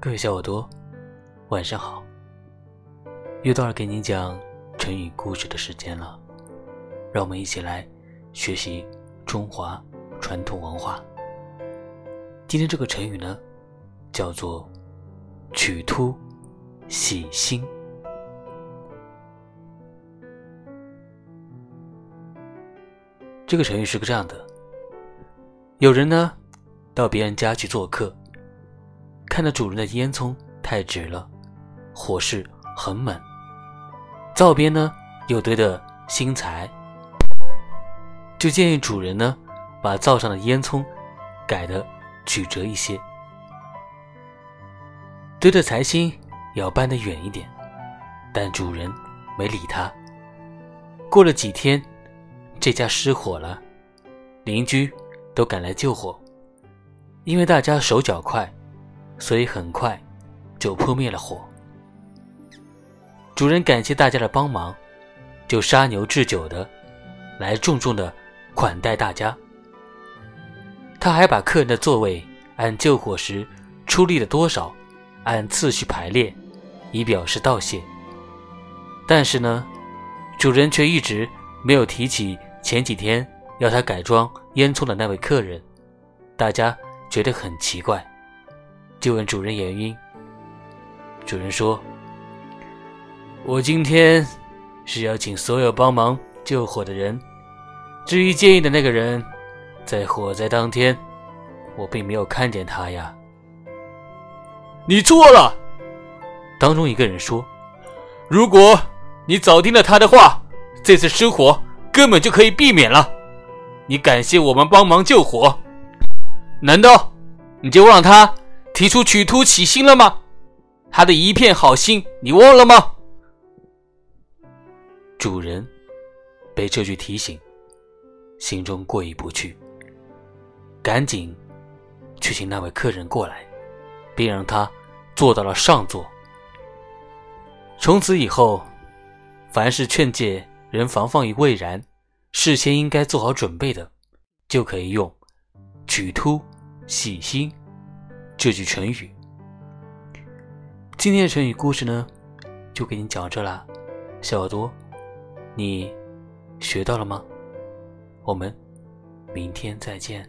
各位小耳朵，晚上好！又到了给你讲成语故事的时间了，让我们一起来学习中华传统文化。今天这个成语呢，叫做“曲突喜新”。这个成语是个这样的：有人呢到别人家去做客。看到主人的烟囱太直了，火势很猛，灶边呢又堆的新柴，就建议主人呢把灶上的烟囱改的曲折一些，堆的柴薪要搬得远一点。但主人没理他。过了几天，这家失火了，邻居都赶来救火，因为大家手脚快。所以很快就扑灭了火。主人感谢大家的帮忙，就杀牛置酒的来重重的款待大家。他还把客人的座位按救火时出力的多少按次序排列，以表示道谢。但是呢，主人却一直没有提起前几天要他改装烟囱的那位客人，大家觉得很奇怪。就问主人原因。主人说：“我今天是要请所有帮忙救火的人。至于建议的那个人，在火灾当天，我并没有看见他呀。”你错了。当中一个人说：“如果你早听了他的话，这次失火根本就可以避免了。你感谢我们帮忙救火，难道你就忘他？”提出取突起心了吗？他的一片好心，你忘了吗？主人被这句提醒，心中过意不去，赶紧去请那位客人过来，并让他坐到了上座。从此以后，凡是劝诫人防范于未然，事先应该做好准备的，就可以用“取突喜心”。这句成语，今天的成语故事呢，就给你讲这了。小耳朵，你学到了吗？我们明天再见。